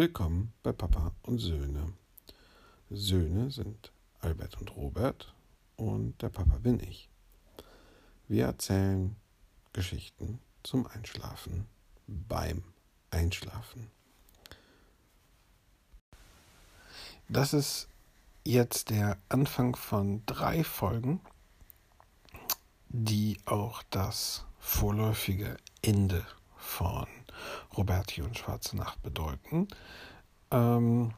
Willkommen bei Papa und Söhne. Söhne sind Albert und Robert und der Papa bin ich. Wir erzählen Geschichten zum Einschlafen beim Einschlafen. Das ist jetzt der Anfang von drei Folgen, die auch das vorläufige Ende von Roberti und Schwarze Nacht bedeuten. Ähm,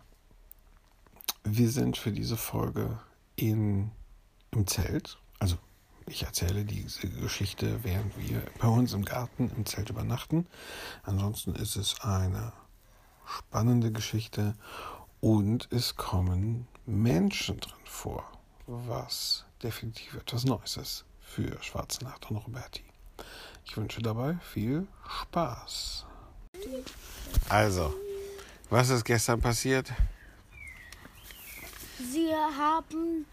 wir sind für diese Folge in, im Zelt. Also ich erzähle diese Geschichte, während wir bei uns im Garten im Zelt übernachten. Ansonsten ist es eine spannende Geschichte und es kommen Menschen drin vor, was definitiv etwas Neues ist für Schwarze Nacht und Roberti. Ich wünsche dabei viel Spaß. Also, was ist gestern passiert? Sie haben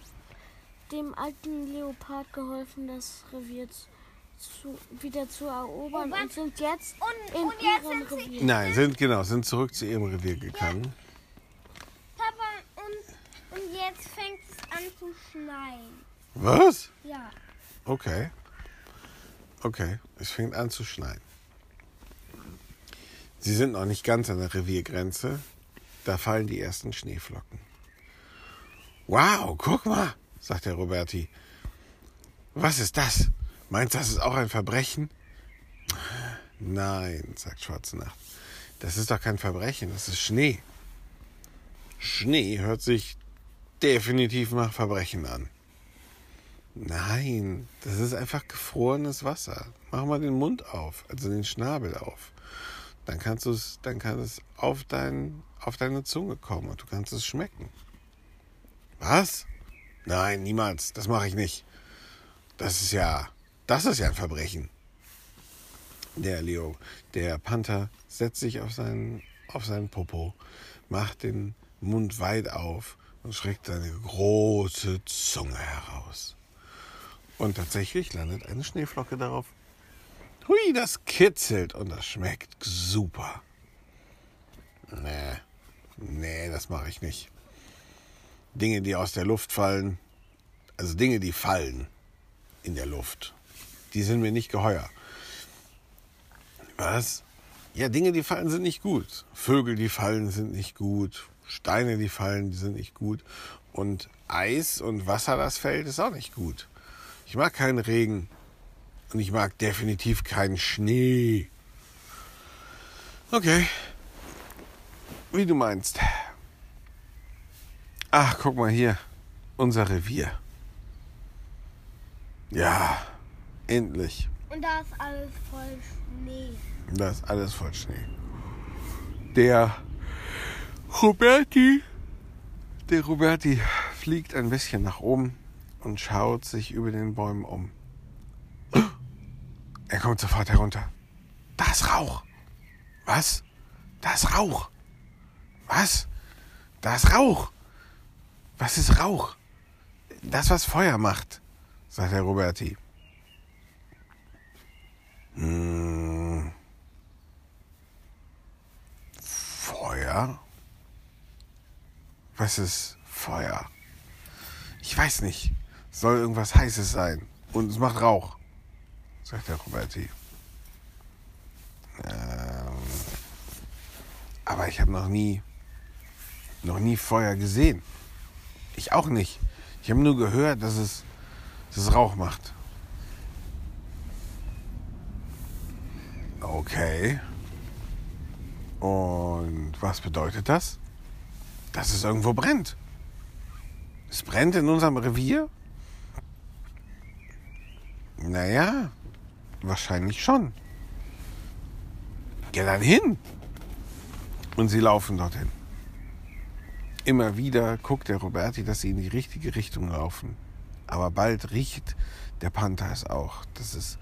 dem alten Leopard geholfen, das Revier zu, wieder zu erobern und, und sind jetzt und, in und jetzt ihrem Revier. Nein, sind genau, sind zurück zu ihrem Revier gegangen. Ja. Papa, und, und jetzt fängt es an zu schneien. Was? Ja. Okay. Okay, es fängt an zu schneien. Sie sind noch nicht ganz an der Reviergrenze. Da fallen die ersten Schneeflocken. Wow, guck mal, sagt der Roberti. Was ist das? Meinst du, das ist auch ein Verbrechen? Nein, sagt Schwarze Nacht. Das ist doch kein Verbrechen, das ist Schnee. Schnee hört sich definitiv nach Verbrechen an. Nein, das ist einfach gefrorenes Wasser. Mach mal den Mund auf, also den Schnabel auf. Dann kannst du es, dann kann es auf, dein, auf deine Zunge kommen und du kannst es schmecken. Was? Nein, niemals. Das mache ich nicht. Das ist ja, das ist ja ein Verbrechen. Der Leo, der Panther setzt sich auf seinen, auf seinen Popo, macht den Mund weit auf und schreckt seine große Zunge heraus. Und tatsächlich landet eine Schneeflocke darauf. Hui, das kitzelt und das schmeckt super. Nee, nee, das mache ich nicht. Dinge, die aus der Luft fallen, also Dinge, die fallen in der Luft, die sind mir nicht geheuer. Was? Ja, Dinge, die fallen, sind nicht gut. Vögel, die fallen, sind nicht gut. Steine, die fallen, die sind nicht gut. Und Eis und Wasser, das fällt, ist auch nicht gut. Ich mag keinen Regen. Und ich mag definitiv keinen Schnee. Okay. Wie du meinst. Ach, guck mal hier. Unser Revier. Ja, endlich. Und da ist alles voll Schnee. Da ist alles voll Schnee. Der Roberti, der Roberti fliegt ein bisschen nach oben und schaut sich über den Bäumen um. Er kommt sofort herunter. Da ist Rauch. Was? Da ist Rauch. Was? Da ist Rauch. Was ist Rauch? Das, was Feuer macht, sagt der Roberti. Hm. Feuer? Was ist Feuer? Ich weiß nicht soll irgendwas Heißes sein. Und es macht Rauch, sagt der Roberti. Ähm, aber ich habe noch nie, noch nie Feuer gesehen. Ich auch nicht. Ich habe nur gehört, dass es, dass es Rauch macht. Okay. Und was bedeutet das? Dass es irgendwo brennt. Es brennt in unserem Revier? Naja, wahrscheinlich schon. Geh dann hin. Und sie laufen dorthin. Immer wieder guckt der Roberti, dass sie in die richtige Richtung laufen. Aber bald riecht der Panther es auch, dass es,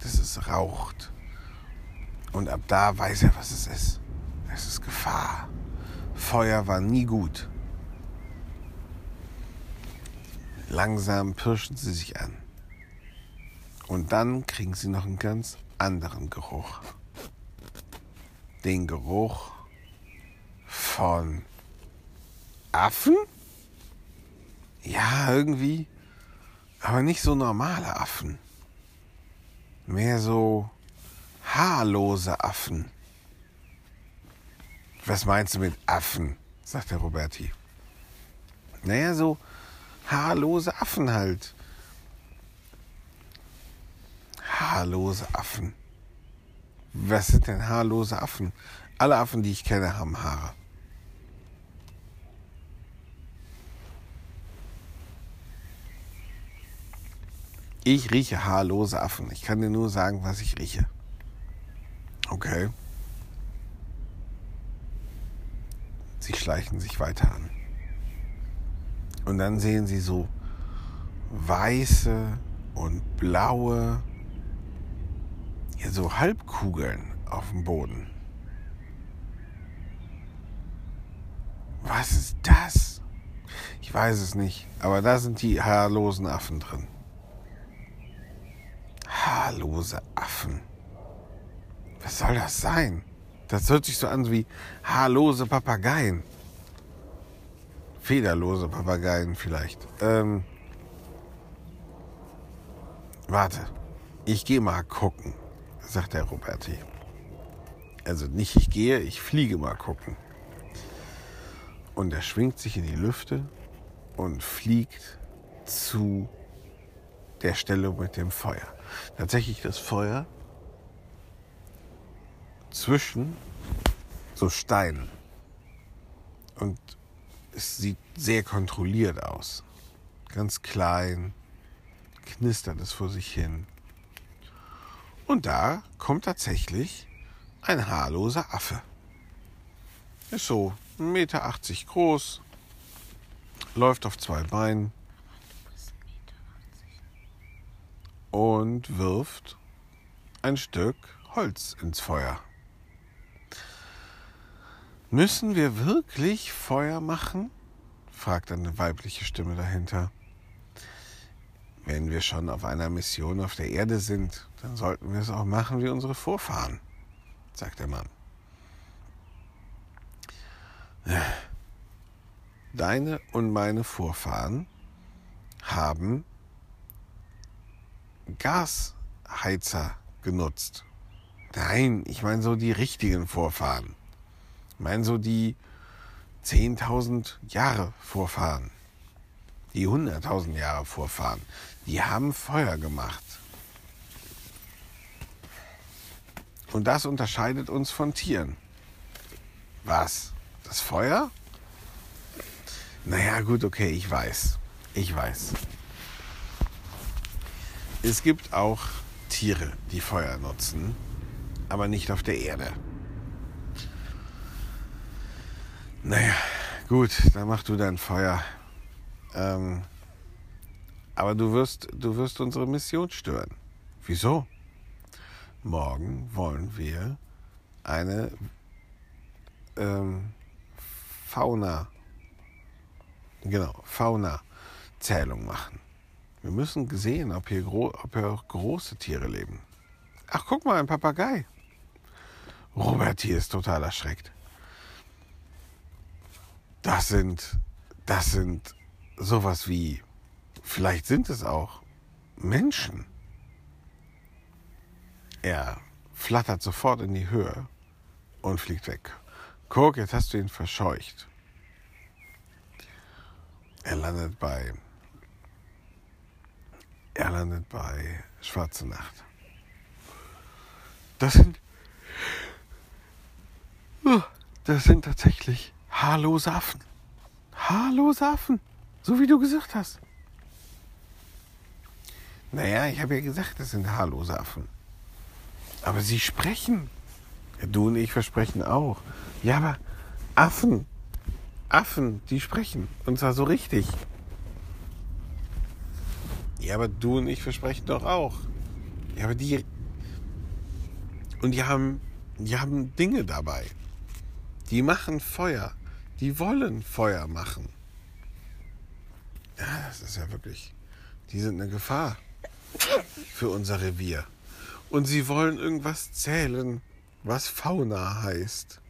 dass es raucht. Und ab da weiß er, was es ist. Es ist Gefahr. Feuer war nie gut. Langsam pirschen sie sich an. Und dann kriegen sie noch einen ganz anderen Geruch. Den Geruch von Affen? Ja, irgendwie. Aber nicht so normale Affen. Mehr so haarlose Affen. Was meinst du mit Affen? sagt der Roberti. Naja, so haarlose Affen halt. Haarlose Affen. Was sind denn haarlose Affen? Alle Affen, die ich kenne, haben Haare. Ich rieche haarlose Affen. Ich kann dir nur sagen, was ich rieche. Okay. Sie schleichen sich weiter an. Und dann sehen sie so weiße und blaue, so Halbkugeln auf dem Boden. Was ist das? Ich weiß es nicht, aber da sind die haarlosen Affen drin. Haarlose Affen. Was soll das sein? Das hört sich so an wie haarlose Papageien. Federlose Papageien vielleicht. Ähm, warte, ich gehe mal gucken, sagt der Roberti. Also nicht ich gehe, ich fliege mal gucken. Und er schwingt sich in die Lüfte und fliegt zu der Stelle mit dem Feuer. Tatsächlich das Feuer zwischen so Steinen. Und es sieht sehr kontrolliert aus. Ganz klein, knistert es vor sich hin. Und da kommt tatsächlich ein haarloser Affe. Ist so 1,80 Meter groß, läuft auf zwei Beinen und wirft ein Stück Holz ins Feuer. Müssen wir wirklich Feuer machen? fragt eine weibliche Stimme dahinter. Wenn wir schon auf einer Mission auf der Erde sind, dann sollten wir es auch machen wie unsere Vorfahren, sagt der Mann. Deine und meine Vorfahren haben Gasheizer genutzt. Nein, ich meine so die richtigen Vorfahren. Ich meine so die 10.000 Jahre Vorfahren, die 100.000 Jahre Vorfahren, die haben Feuer gemacht. Und das unterscheidet uns von Tieren. Was? Das Feuer? Naja, gut, okay, ich weiß. Ich weiß. Es gibt auch Tiere, die Feuer nutzen, aber nicht auf der Erde. Naja, gut, dann mach du dein Feuer. Ähm, aber du wirst, du wirst unsere Mission stören. Wieso? Morgen wollen wir eine ähm, Fauna, genau, Fauna-Zählung machen. Wir müssen sehen, ob hier, ob hier auch große Tiere leben. Ach, guck mal, ein Papagei. Robert hier ist total erschreckt. Das sind, das sind sowas wie, vielleicht sind es auch Menschen. Er flattert sofort in die Höhe und fliegt weg. Guck, jetzt hast du ihn verscheucht. Er landet bei. Er landet bei Schwarze Nacht. Das sind. Das sind tatsächlich haarlose Affen. Haarlose Affen. So wie du gesagt hast. Naja, ich habe ja gesagt, das sind haarlose Affen. Aber sie sprechen. Du und ich versprechen auch. Ja, aber Affen, Affen, die sprechen. Und zwar so richtig. Ja, aber du und ich versprechen doch auch. Ja, aber die. Und die haben, die haben Dinge dabei. Die machen Feuer. Die wollen Feuer machen. Ja, das ist ja wirklich. Die sind eine Gefahr für unser Revier. Und sie wollen irgendwas zählen, was Fauna heißt.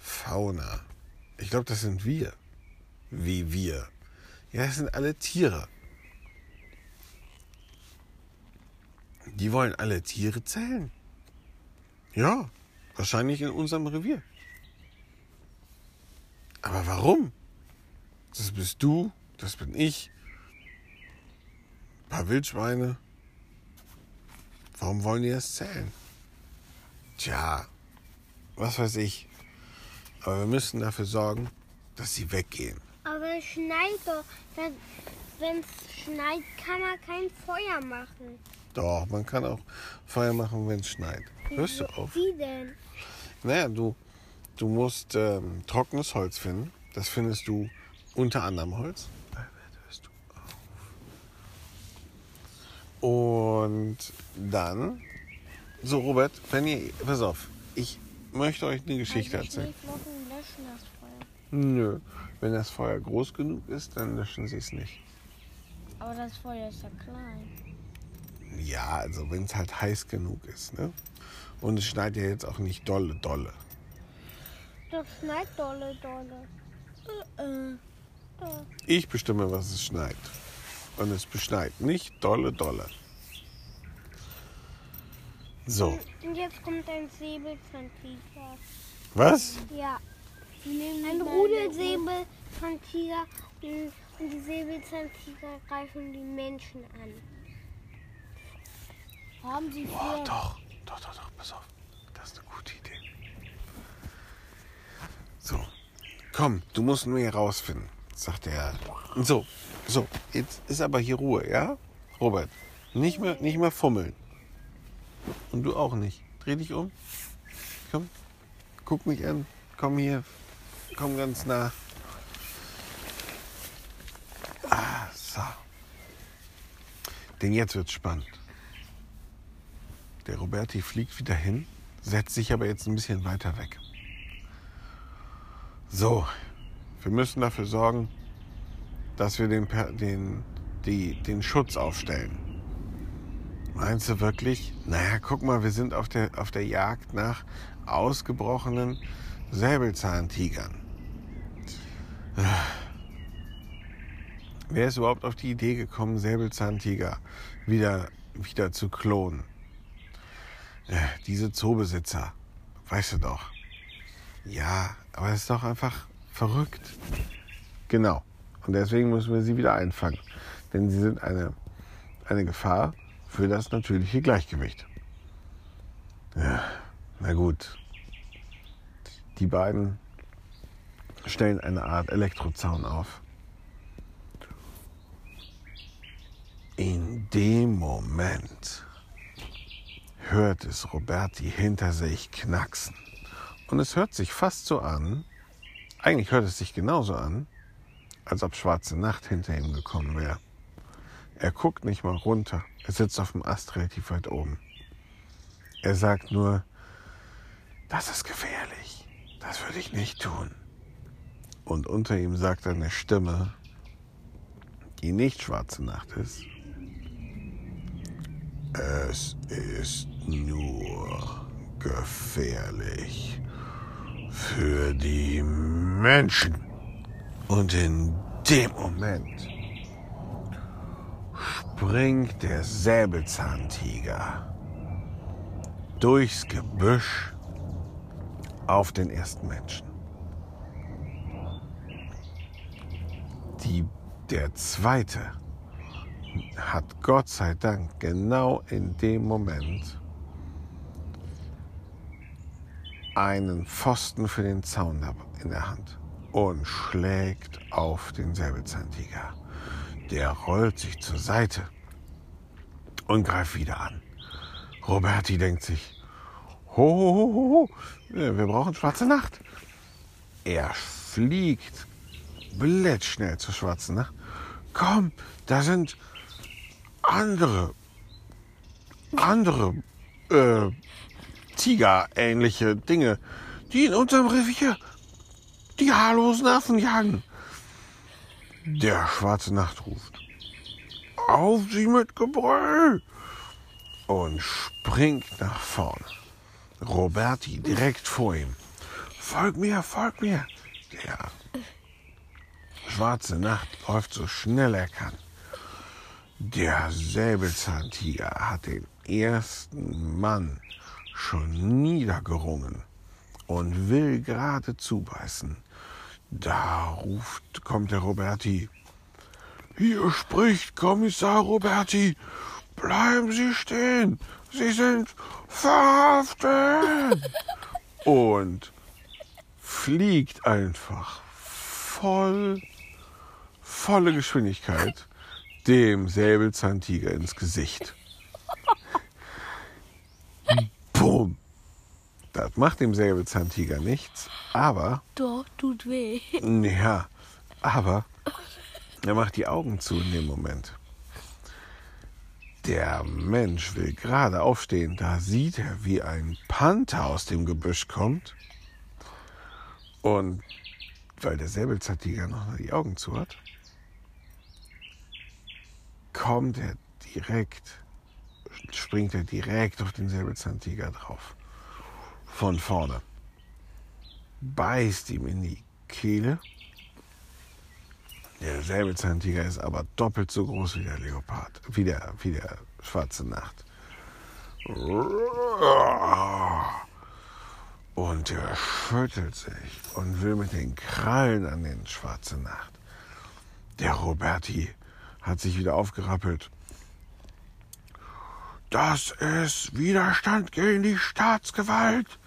Fauna. Ich glaube, das sind wir. Wie wir. Ja, das sind alle Tiere. Die wollen alle Tiere zählen. Ja, wahrscheinlich in unserem Revier. Aber warum? Das bist du, das bin ich. Ein paar Wildschweine. Warum wollen die das zählen? Tja, was weiß ich. Aber wir müssen dafür sorgen, dass sie weggehen. Aber es schneit doch. Wenn es schneit, kann man kein Feuer machen. Doch, man kann auch Feuer machen, wenn es schneit. Hörst du auf? Wie denn? Naja, du, du musst ähm, trockenes Holz finden. Das findest du unter anderem Holz. Hörst du auf? Und dann, so Robert, wenn ihr, pass auf, ich möchte euch eine Geschichte Also erzählen. Löschen das Feuer. Nö, wenn das Feuer groß genug ist, dann löschen sie es nicht. Aber das Feuer ist ja klein. Ja, also wenn es halt heiß genug ist, ne? Und es schneit ja jetzt auch nicht dolle, dolle. Das schneit dolle, dolle. Ich bestimme, was es schneit. Und es beschneit nicht dolle, dolle. So, Und jetzt kommt ein Säbelzahntiger. was? Ja. Ein Rudelsäbel von Tiger und und die Säbelzahntiger greifen die Menschen an. Haben sie Oh, früher doch, doch, doch, doch, pass auf. Das ist eine gute Idee. So, komm, du musst nur hier rausfinden, sagt er. So, so, jetzt ist aber hier Ruhe, ja? Robert, nicht mehr, nicht mehr fummeln. Und du auch nicht. Dreh dich um. Komm, guck mich an. Komm hier, komm ganz nah. Ah, so. Denn jetzt wird's spannend. Der Roberti fliegt wieder hin, setzt sich aber jetzt ein bisschen weiter weg. So, wir müssen dafür sorgen, dass wir den, den, die, den Schutz aufstellen. Meinst du wirklich? Naja, guck mal, wir sind auf der, auf der Jagd nach ausgebrochenen Säbelzahntigern. Wer ist überhaupt auf die Idee gekommen, Säbelzahntiger wieder, wieder zu klonen? Äh, diese Zoobesitzer, weißt du doch. Ja, aber es ist doch einfach verrückt. Genau. Und deswegen müssen wir sie wieder einfangen. Denn sie sind eine, eine Gefahr für das natürliche Gleichgewicht. Ja, na gut. Die beiden stellen eine Art Elektrozaun auf. In dem Moment hört es Roberti hinter sich knacksen. Und es hört sich fast so an, eigentlich hört es sich genauso an, als ob schwarze Nacht hinter ihm gekommen wäre. Er guckt nicht mal runter, er sitzt auf dem Ast relativ weit oben. Er sagt nur, das ist gefährlich, das würde ich nicht tun. Und unter ihm sagt eine Stimme, die nicht schwarze Nacht ist, es ist nur gefährlich für die Menschen. Und in dem Moment springt der Säbelzahntiger durchs Gebüsch auf den ersten Menschen. Die, der zweite hat Gott sei Dank genau in dem Moment einen Pfosten für den Zaun in der Hand und schlägt auf den Säbelzahntiger. Der rollt sich zur Seite und greift wieder an. Roberti denkt sich, ho, ho, ho, ho, ho, wir brauchen schwarze Nacht. Er fliegt blitzschnell zur schwarzen Nacht. Komm, da sind andere, andere äh, Tiger-ähnliche Dinge, die in unserem Revier die haarlosen Affen jagen. Der schwarze Nacht ruft. Auf sie mit Gebrüll! Und springt nach vorne. Roberti direkt vor ihm. folg mir, folg mir. Der schwarze Nacht läuft so schnell er kann. Der Säbelzahntiger hat den ersten Mann schon niedergerungen und will gerade zubeißen. Da ruft, kommt der Roberti. Hier spricht Kommissar Roberti. Bleiben Sie stehen. Sie sind verhaftet. Und fliegt einfach voll, volle Geschwindigkeit dem Säbelzahntiger ins Gesicht. Bumm. Das macht dem Säbelzahntiger nichts, aber. Doch, tut weh. Ja, aber er macht die Augen zu in dem Moment. Der Mensch will gerade aufstehen, da sieht er, wie ein Panther aus dem Gebüsch kommt. Und weil der Säbelzahntiger noch die Augen zu hat, kommt er direkt, springt er direkt auf den Säbelzahntiger drauf. Von vorne. Beißt ihm in die Kehle. Der Säbelzahntiger ist aber doppelt so groß wie der Leopard, wie der, wie der schwarze Nacht. Und er schüttelt sich und will mit den Krallen an den schwarze Nacht. Der Roberti hat sich wieder aufgerappelt. Das ist Widerstand gegen die Staatsgewalt.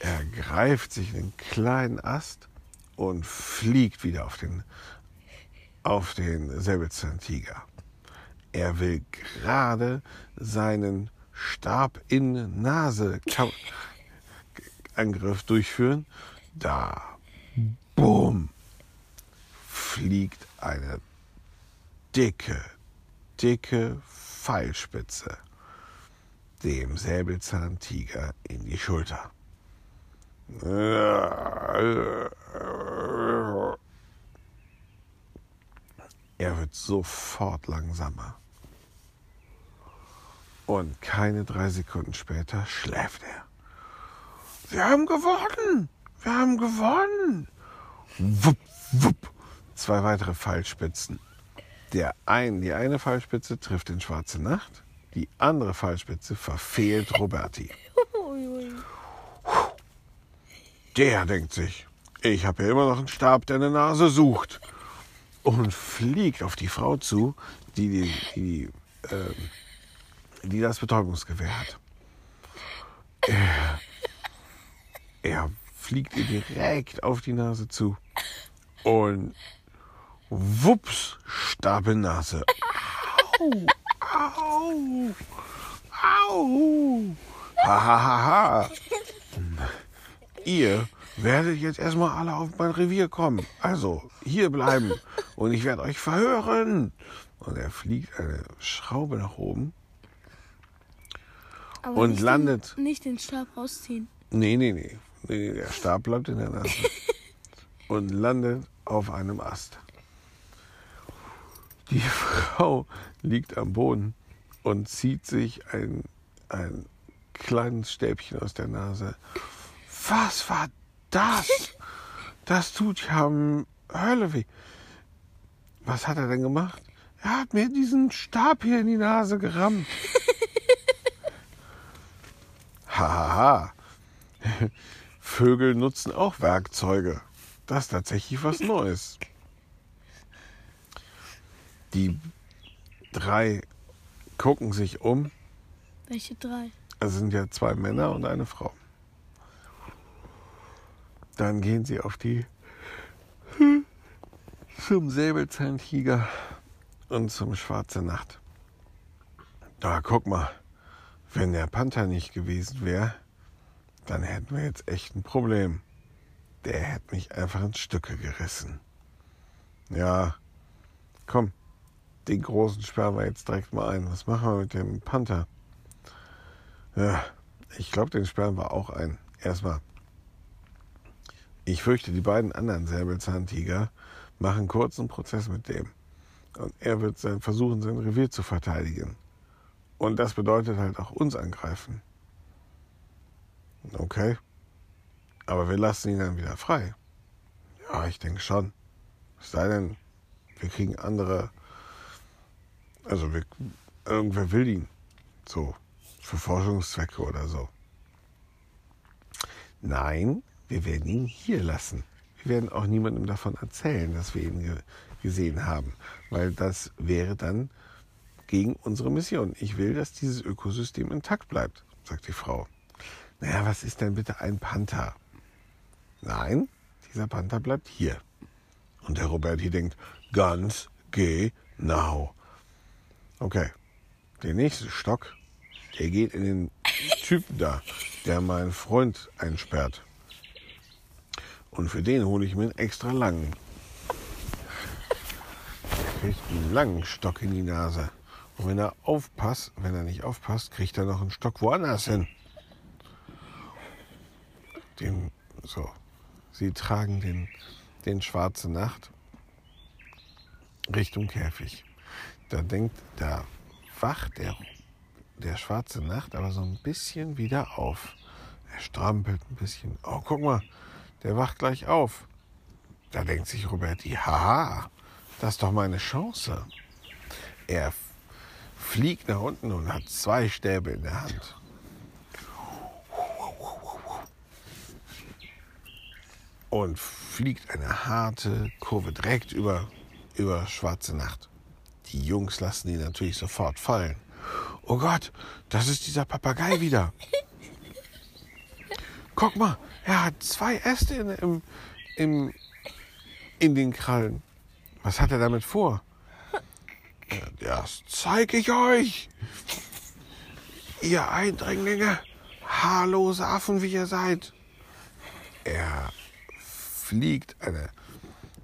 Er greift sich einen kleinen Ast und fliegt wieder auf den, auf den Säbelzahntiger. Er will gerade seinen Stab in Nase Angriff durchführen. Da, bumm, fliegt eine dicke, dicke Pfeilspitze dem Säbelzahntiger in die Schulter. Er wird sofort langsamer. Und keine drei Sekunden später schläft er. Wir haben gewonnen! Wir haben gewonnen! Wupp, wupp. Zwei weitere Pfeilspitzen. Der ein, die eine Pfeilspitze trifft den Schwarze Nacht, die andere Pfeilspitze verfehlt Roberti. Der denkt sich, ich habe ja immer noch einen Stab, der eine Nase sucht. Und fliegt auf die Frau zu, die, die, die, äh, die das Betäubungsgewehr hat. Er, er fliegt ihr direkt auf die Nase zu. Und wups, Stapelnase. Au, au, au. Ha, ha, ha, ha. Ihr werdet jetzt erstmal alle auf mein Revier kommen. Also hier bleiben und ich werde euch verhören. Und er fliegt eine Schraube nach oben Aber und nicht landet. Den, nicht den Stab rausziehen. Nee, nee, nee, nee. Der Stab bleibt in der Nase. und landet auf einem Ast. Die Frau liegt am Boden und zieht sich ein, ein kleines Stäbchen aus der Nase. Was war das? Das tut ja Hölle weh. Was hat er denn gemacht? Er hat mir diesen Stab hier in die Nase gerammt. Hahaha. Vögel nutzen auch Werkzeuge. Das ist tatsächlich was Neues. Die drei gucken sich um. Welche drei? Es sind ja zwei Männer und eine Frau. Dann gehen sie auf die zum Säbelzahntiger und zum Schwarze Nacht. Da guck mal, wenn der Panther nicht gewesen wäre, dann hätten wir jetzt echt ein Problem. Der hätte mich einfach in Stücke gerissen. Ja, komm, den großen sperren wir jetzt direkt mal ein. Was machen wir mit dem Panther? Ja, ich glaube, den sperren wir auch ein. Erstmal. Ich fürchte, die beiden anderen Säbelzahntiger machen kurzen Prozess mit dem. Und er wird sein, versuchen, sein Revier zu verteidigen. Und das bedeutet halt auch uns angreifen. Okay? Aber wir lassen ihn dann wieder frei. Ja, ich denke schon. Es sei denn, wir kriegen andere. Also, wir, irgendwer will ihn. So, für Forschungszwecke oder so. Nein, wir werden ihn hier lassen. Wir werden auch niemandem davon erzählen, dass wir ihn ge gesehen haben, weil das wäre dann gegen unsere Mission. Ich will, dass dieses Ökosystem intakt bleibt, sagt die Frau. Naja, was ist denn bitte ein Panther? Nein, dieser Panther bleibt hier. Und der Roberti denkt, ganz genau. Okay, der nächste Stock, der geht in den Typen da, der meinen Freund einsperrt. Und für den hole ich mir einen extra langen. Kriegt einen langen Stock in die Nase. Und wenn er aufpasst, wenn er nicht aufpasst, kriegt er noch einen Stock woanders hin. Den, so. Sie tragen den, den Schwarze Nacht Richtung Käfig. Da denkt, da wacht der, der Schwarze Nacht aber so ein bisschen wieder auf. Er strampelt ein bisschen. Oh, guck mal, der wacht gleich auf. Da denkt sich Roberti, haha, das ist doch meine Chance. Er fliegt nach unten und hat zwei Stäbe in der Hand. Und fliegt eine harte Kurve direkt über, über Schwarze Nacht. Die Jungs lassen ihn natürlich sofort fallen. Oh Gott, das ist dieser Papagei wieder. Guck mal, er hat zwei Äste in, im, im, in den Krallen. Was hat er damit vor? Das zeige ich euch. Ihr Eindringlinge, haarlose Affen, wie ihr seid. Er fliegt eine,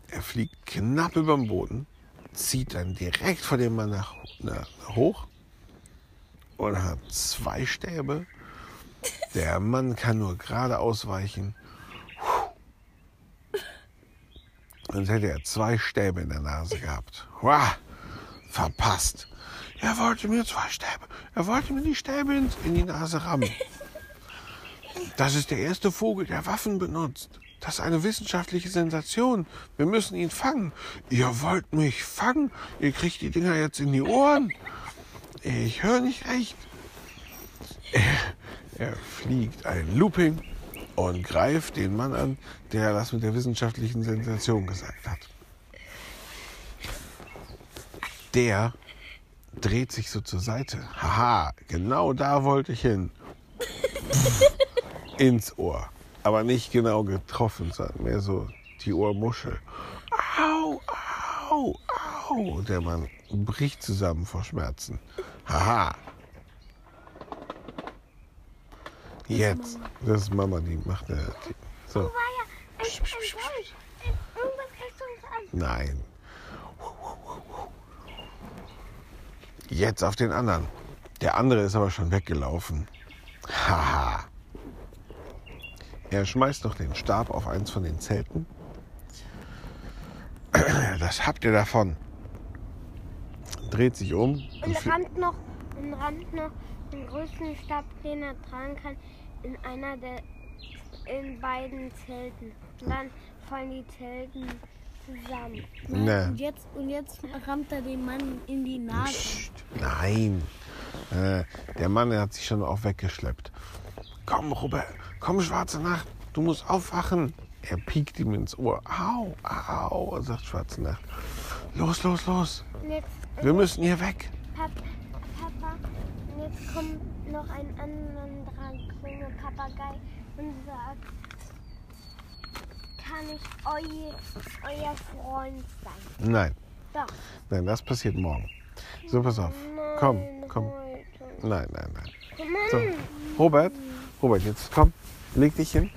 er fliegt knapp über dem Boden, zieht dann direkt vor dem Mann nach, nach, hoch und hat zwei Stäbe. Der Mann kann nur gerade ausweichen. Sonst hätte er zwei Stäbe in der Nase gehabt. Wow, verpasst. Er wollte mir zwei Stäbe. Er wollte mir die Stäbe in die Nase rammen. Das ist der erste Vogel, der Waffen benutzt. Das ist eine wissenschaftliche Sensation. Wir müssen ihn fangen. Ihr wollt mich fangen? Ihr kriegt die Dinger jetzt in die Ohren. Ich höre nicht recht. Er, er fliegt ein Looping und greift den Mann an, der das mit der wissenschaftlichen Sensation gesagt hat. Der dreht sich so zur Seite. Haha, genau da wollte ich hin. Ins Ohr. Aber nicht genau getroffen, sondern mehr so die Ohrmuschel. Au, au, au. Der Mann bricht zusammen vor Schmerzen. Haha. Jetzt. Das ist Mama, die macht eine. Die, so. Psch, psch, psch, psch. Nein. Jetzt auf den anderen. Der andere ist aber schon weggelaufen. Haha. Er schmeißt noch den Stab auf eins von den Zelten. Das habt ihr davon. Dreht sich um. Und rammt noch, und rammt noch den größten Stab, den er tragen kann, in einer der in beiden Zelten. Und dann fallen die Zelten zusammen. Ne. Und, jetzt, und jetzt rammt er den Mann in die Nase. Psst, nein. Äh, der Mann der hat sich schon auch weggeschleppt. Komm, Robert, komm, schwarze Nacht, du musst aufwachen. Er piekt ihm ins Ohr. Au, au, sagt schwarze Nacht. Los, los, los. Jetzt, Wir müssen hier weg. Pap, Papa, und jetzt kommt noch ein anderer grüner Papagei und sagt, kann ich eu, euer Freund sein? Nein, Doch. nein, das passiert morgen. So, pass auf. Komm, komm. Nein, nein, nein. So, Robert, Robert, jetzt komm, leg dich hin.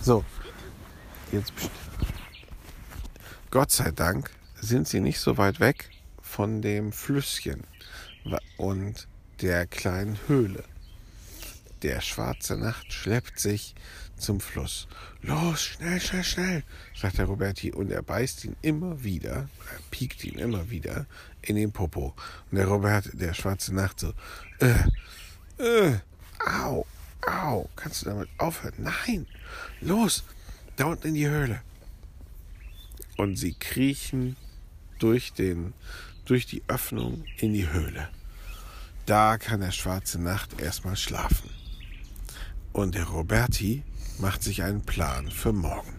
So, jetzt pst. Gott sei Dank sind sie nicht so weit weg von dem Flüsschen und der kleinen Höhle. Der schwarze Nacht schleppt sich zum Fluss. Los, schnell, schnell, schnell, sagt der Roberti und er beißt ihn immer wieder, er piekt ihn immer wieder in den Popo. Und der Robert, der schwarze Nacht so, äh, äh, au, Au, kannst du damit aufhören? Nein, los, da unten in die Höhle. Und sie kriechen durch, den, durch die Öffnung in die Höhle. Da kann der schwarze Nacht erstmal schlafen. Und der Roberti macht sich einen Plan für morgen.